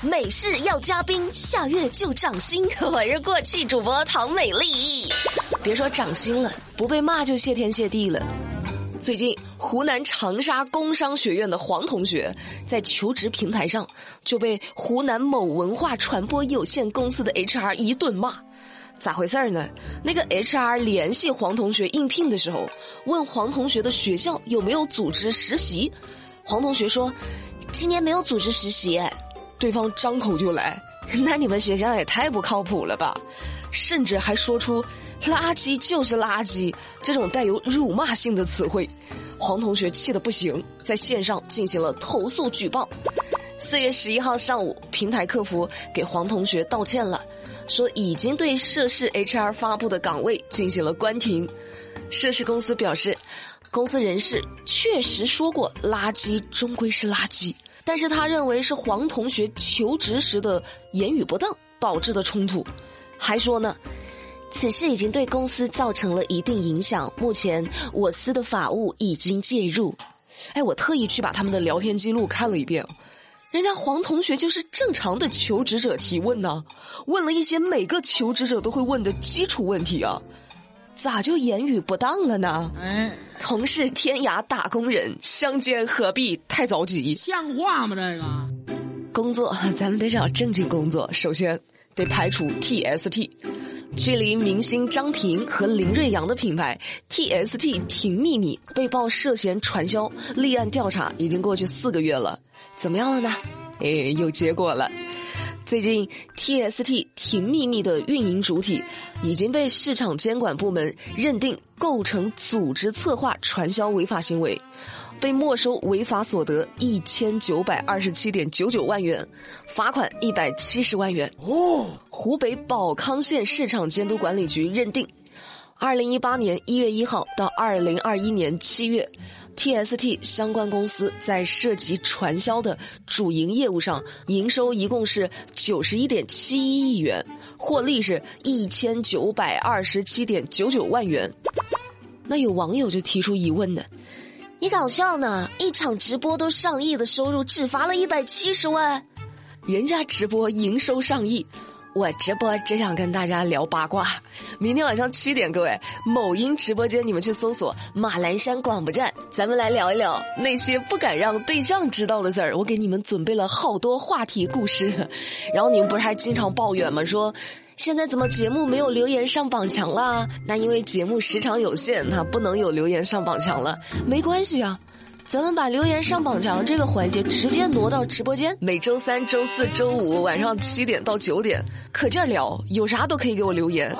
美式要加冰，下月就涨薪。我是过气主播唐美丽。别说涨薪了，不被骂就谢天谢地了。最近，湖南长沙工商学院的黄同学在求职平台上就被湖南某文化传播有限公司的 HR 一顿骂。咋回事儿呢？那个 HR 联系黄同学应聘的时候，问黄同学的学校有没有组织实习。黄同学说，今年没有组织实习。对方张口就来，那你们学校也太不靠谱了吧！甚至还说出“垃圾就是垃圾”这种带有辱骂性的词汇，黄同学气得不行，在线上进行了投诉举报。四月十一号上午，平台客服给黄同学道歉了，说已经对涉事 HR 发布的岗位进行了关停。涉事公司表示，公司人事确实说过“垃圾终归是垃圾”。但是他认为是黄同学求职时的言语不当导致的冲突，还说呢，此事已经对公司造成了一定影响，目前我司的法务已经介入。哎，我特意去把他们的聊天记录看了一遍，人家黄同学就是正常的求职者提问呢，问了一些每个求职者都会问的基础问题啊。咋就言语不当了呢？嗯，同是天涯打工人，相见何必太着急？像话吗？这个工作咱们得找正经工作，首先得排除 TST。距离明星张庭和林瑞阳的品牌 TST 婷秘密被曝涉嫌传销，立案调查已经过去四个月了，怎么样了呢？哎，有结果了。最近，TST 挺秘密的运营主体已经被市场监管部门认定构成组织策划传销违法行为，被没收违法所得一千九百二十七点九九万元，罚款一百七十万元。哦，湖北保康县市场监督管理局认定，二零一八年一月一号到二零二一年七月。TST 相关公司在涉及传销的主营业务上，营收一共是九十一点七一亿元，获利是一千九百二十七点九九万元。那有网友就提出疑问呢：“你搞笑呢？一场直播都上亿的收入，只罚了一百七十万，人家直播营收上亿。”我直播只想跟大家聊八卦。明天晚上七点，各位某音直播间，你们去搜索马栏山广播站，咱们来聊一聊那些不敢让对象知道的事儿。我给你们准备了好多话题故事。然后你们不是还经常抱怨吗？说现在怎么节目没有留言上榜强啦？那因为节目时长有限，它不能有留言上榜强了。没关系啊。咱们把留言上榜墙这个环节直接挪到直播间，每周三、周四周五晚上七点到九点，可劲儿聊，有啥都可以给我留言。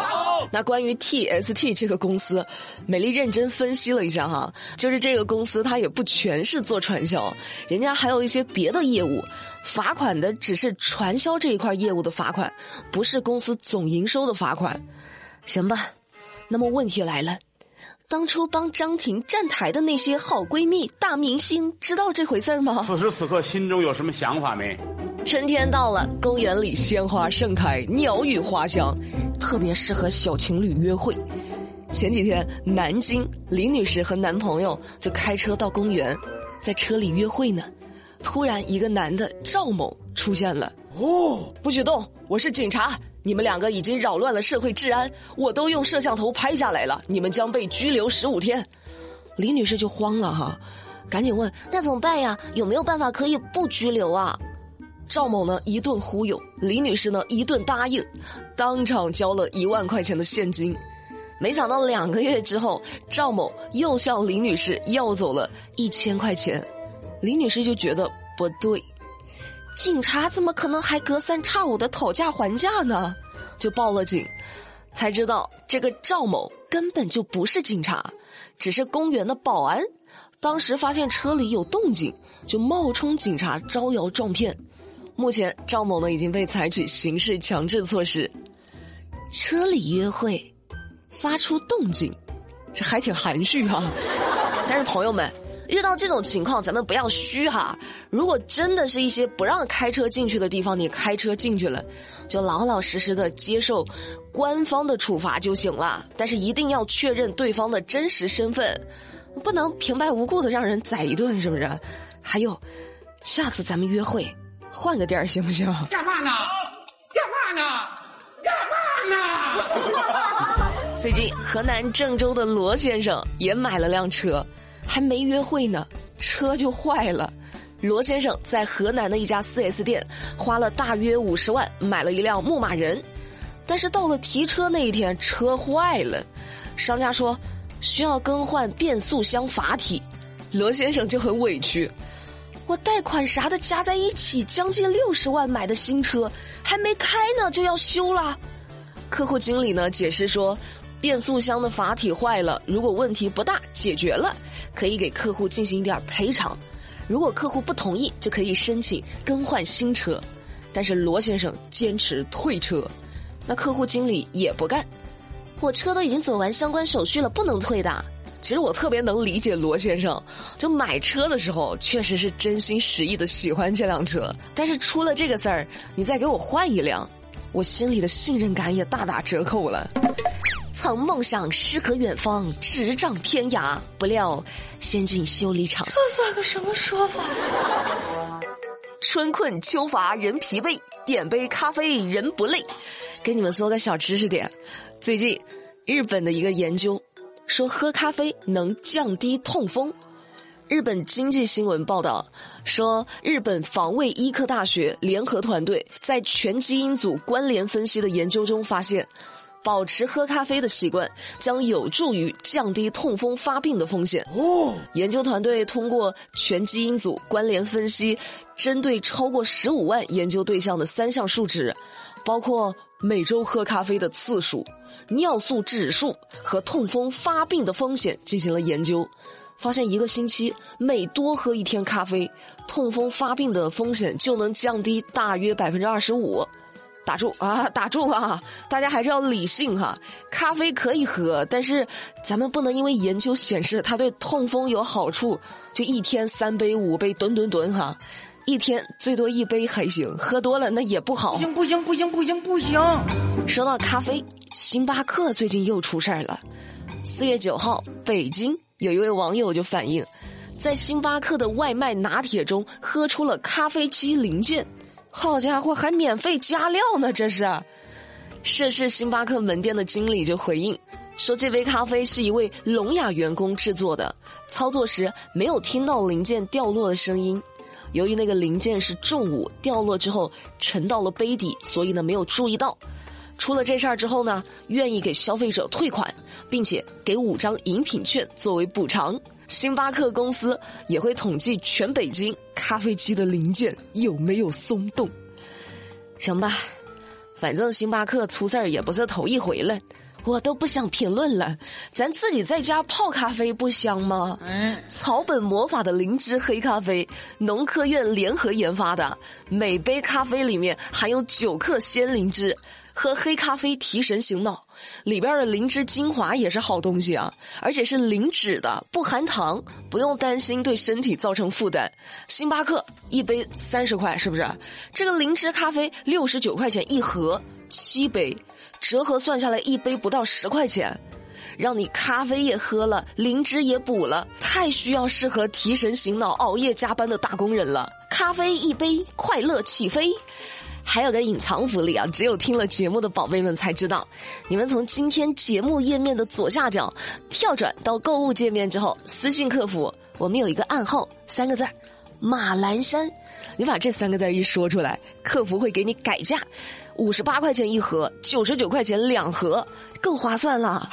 那关于 TST 这个公司，美丽认真分析了一下哈，就是这个公司它也不全是做传销，人家还有一些别的业务，罚款的只是传销这一块业务的罚款，不是公司总营收的罚款。行吧，那么问题来了。当初帮张婷站台的那些好闺蜜、大明星，知道这回事儿吗？此时此刻，心中有什么想法没？春天到了，公园里鲜花盛开，鸟语花香，特别适合小情侣约会。前几天，南京李女士和男朋友就开车到公园，在车里约会呢。突然，一个男的赵某出现了。哦，不许动！我是警察。你们两个已经扰乱了社会治安，我都用摄像头拍下来了。你们将被拘留十五天。李女士就慌了哈，赶紧问那怎么办呀？有没有办法可以不拘留啊？赵某呢一顿忽悠，李女士呢一顿答应，当场交了一万块钱的现金。没想到两个月之后，赵某又向李女士要走了一千块钱，李女士就觉得不对。警察怎么可能还隔三差五的讨价还价呢？就报了警，才知道这个赵某根本就不是警察，只是公园的保安。当时发现车里有动静，就冒充警察招摇撞骗。目前赵某呢已经被采取刑事强制措施。车里约会，发出动静，这还挺含蓄哈。但是朋友们。遇到这种情况，咱们不要虚哈。如果真的是一些不让开车进去的地方，你开车进去了，就老老实实的接受官方的处罚就行了。但是一定要确认对方的真实身份，不能平白无故的让人宰一顿，是不是？还有，下次咱们约会换个地儿行不行？干嘛呢？干嘛呢？干嘛呢？最近河南郑州的罗先生也买了辆车，还没约会呢，车就坏了。罗先生在河南的一家 4S 店花了大约五十万买了一辆牧马人，但是到了提车那一天，车坏了，商家说需要更换变速箱阀体，罗先生就很委屈，我贷款啥的加在一起将近六十万买的新车，还没开呢就要修了。客户经理呢解释说。变速箱的阀体坏了，如果问题不大，解决了，可以给客户进行一点赔偿。如果客户不同意，就可以申请更换新车。但是罗先生坚持退车，那客户经理也不干。我车都已经走完相关手续了，不能退的。其实我特别能理解罗先生，就买车的时候确实是真心实意的喜欢这辆车，但是出了这个事儿，你再给我换一辆，我心里的信任感也大打折扣了。曾梦想诗和远方，执掌天涯，不料先进修理厂。这算个什么说法？春困秋乏人疲惫，点杯咖啡人不累。给你们说个小知识点：最近日本的一个研究说喝咖啡能降低痛风。日本经济新闻报道说，日本防卫医科大学联合团队在全基因组关联分析的研究中发现。保持喝咖啡的习惯将有助于降低痛风发病的风险。哦，研究团队通过全基因组关联分析，针对超过十五万研究对象的三项数值，包括每周喝咖啡的次数、尿素指数和痛风发病的风险进行了研究，发现一个星期每多喝一天咖啡，痛风发病的风险就能降低大约百分之二十五。打住啊！打住啊！大家还是要理性哈。咖啡可以喝，但是咱们不能因为研究显示它对痛风有好处，就一天三杯五杯吨吨吨哈。一天最多一杯还行，喝多了那也不好。不行不行不行不行不行！说到咖啡，星巴克最近又出事儿了。四月九号，北京有一位网友就反映，在星巴克的外卖拿铁中喝出了咖啡机零件。好家伙，还免费加料呢！这是，涉事星巴克门店的经理就回应说，这杯咖啡是一位聋哑员工制作的，操作时没有听到零件掉落的声音。由于那个零件是重物，掉落之后沉到了杯底，所以呢没有注意到。出了这事儿之后呢，愿意给消费者退款，并且给五张饮品券作为补偿。星巴克公司也会统计全北京咖啡机的零件有没有松动。行吧，反正星巴克出事儿也不是头一回了，我都不想评论了。咱自己在家泡咖啡不香吗？嗯，草本魔法的灵芝黑咖啡，农科院联合研发的，每杯咖啡里面含有九克鲜灵芝。喝黑咖啡提神醒脑，里边的灵芝精华也是好东西啊，而且是零脂的，不含糖，不用担心对身体造成负担。星巴克一杯三十块，是不是？这个灵芝咖啡六十九块钱一盒，七杯，折合算下来一杯不到十块钱，让你咖啡也喝了，灵芝也补了，太需要适合提神醒脑、熬夜加班的打工人了。咖啡一杯，快乐起飞。还有个隐藏福利啊，只有听了节目的宝贝们才知道。你们从今天节目页面的左下角跳转到购物界面之后，私信客服，我们有一个暗号，三个字儿“马栏山”。你把这三个字一说出来，客服会给你改价，五十八块钱一盒，九十九块钱两盒，更划算了。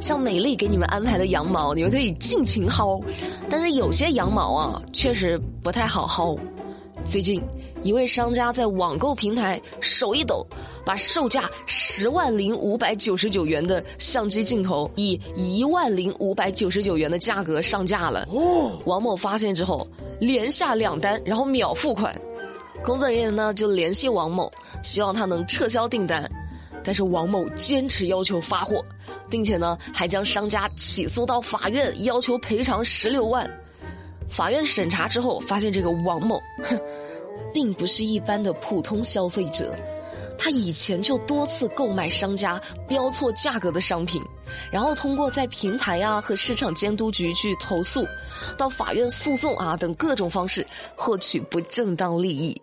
像美丽给你们安排的羊毛，你们可以尽情薅，但是有些羊毛啊，确实不太好薅。最近，一位商家在网购平台手一抖，把售价十万零五百九十九元的相机镜头以一万零五百九十九元的价格上架了。王某发现之后，连下两单，然后秒付款。工作人员呢就联系王某，希望他能撤销订单，但是王某坚持要求发货，并且呢还将商家起诉到法院，要求赔偿十六万。法院审查之后，发现这个王某，哼，并不是一般的普通消费者，他以前就多次购买商家标错价格的商品，然后通过在平台啊和市场监督局去投诉，到法院诉讼啊等各种方式获取不正当利益，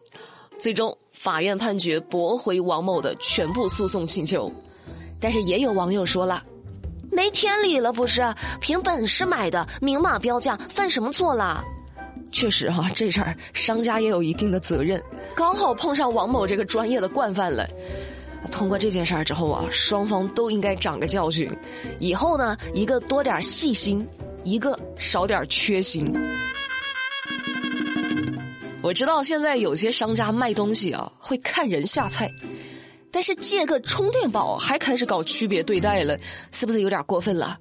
最终法院判决驳回王某的全部诉讼请求。但是也有网友说了，没天理了不是？凭本事买的，明码标价，犯什么错了？确实哈，这事儿商家也有一定的责任。刚好碰上王某这个专业的惯犯了。通过这件事儿之后啊，双方都应该长个教训。以后呢，一个多点细心，一个少点缺心。我知道现在有些商家卖东西啊，会看人下菜，但是借个充电宝还开始搞区别对待了，是不是有点过分了？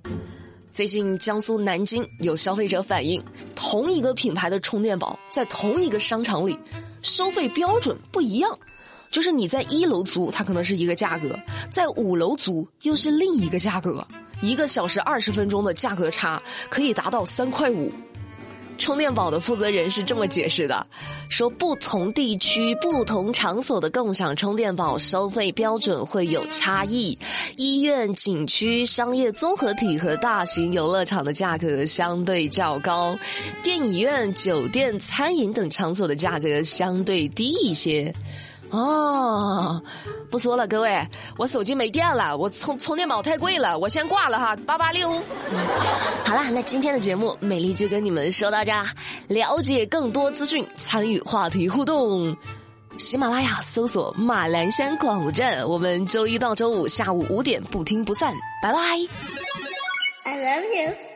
最近，江苏南京有消费者反映，同一个品牌的充电宝在同一个商场里，收费标准不一样。就是你在一楼租，它可能是一个价格；在五楼租又是另一个价格。一个小时二十分钟的价格差，可以达到三块五。充电宝的负责人是这么解释的：说不同地区、不同场所的共享充电宝收费标准会有差异。医院、景区、商业综合体和大型游乐场的价格相对较高，电影院、酒店、餐饮等场所的价格相对低一些。哦，不说了，各位，我手机没电了，我充充电宝太贵了，我先挂了哈，八八六。好啦，那今天的节目，美丽就跟你们说到这。了解更多资讯，参与话题互动，喜马拉雅搜索马栏山广播站，我们周一到周五下午五点不听不散，拜拜。I love you.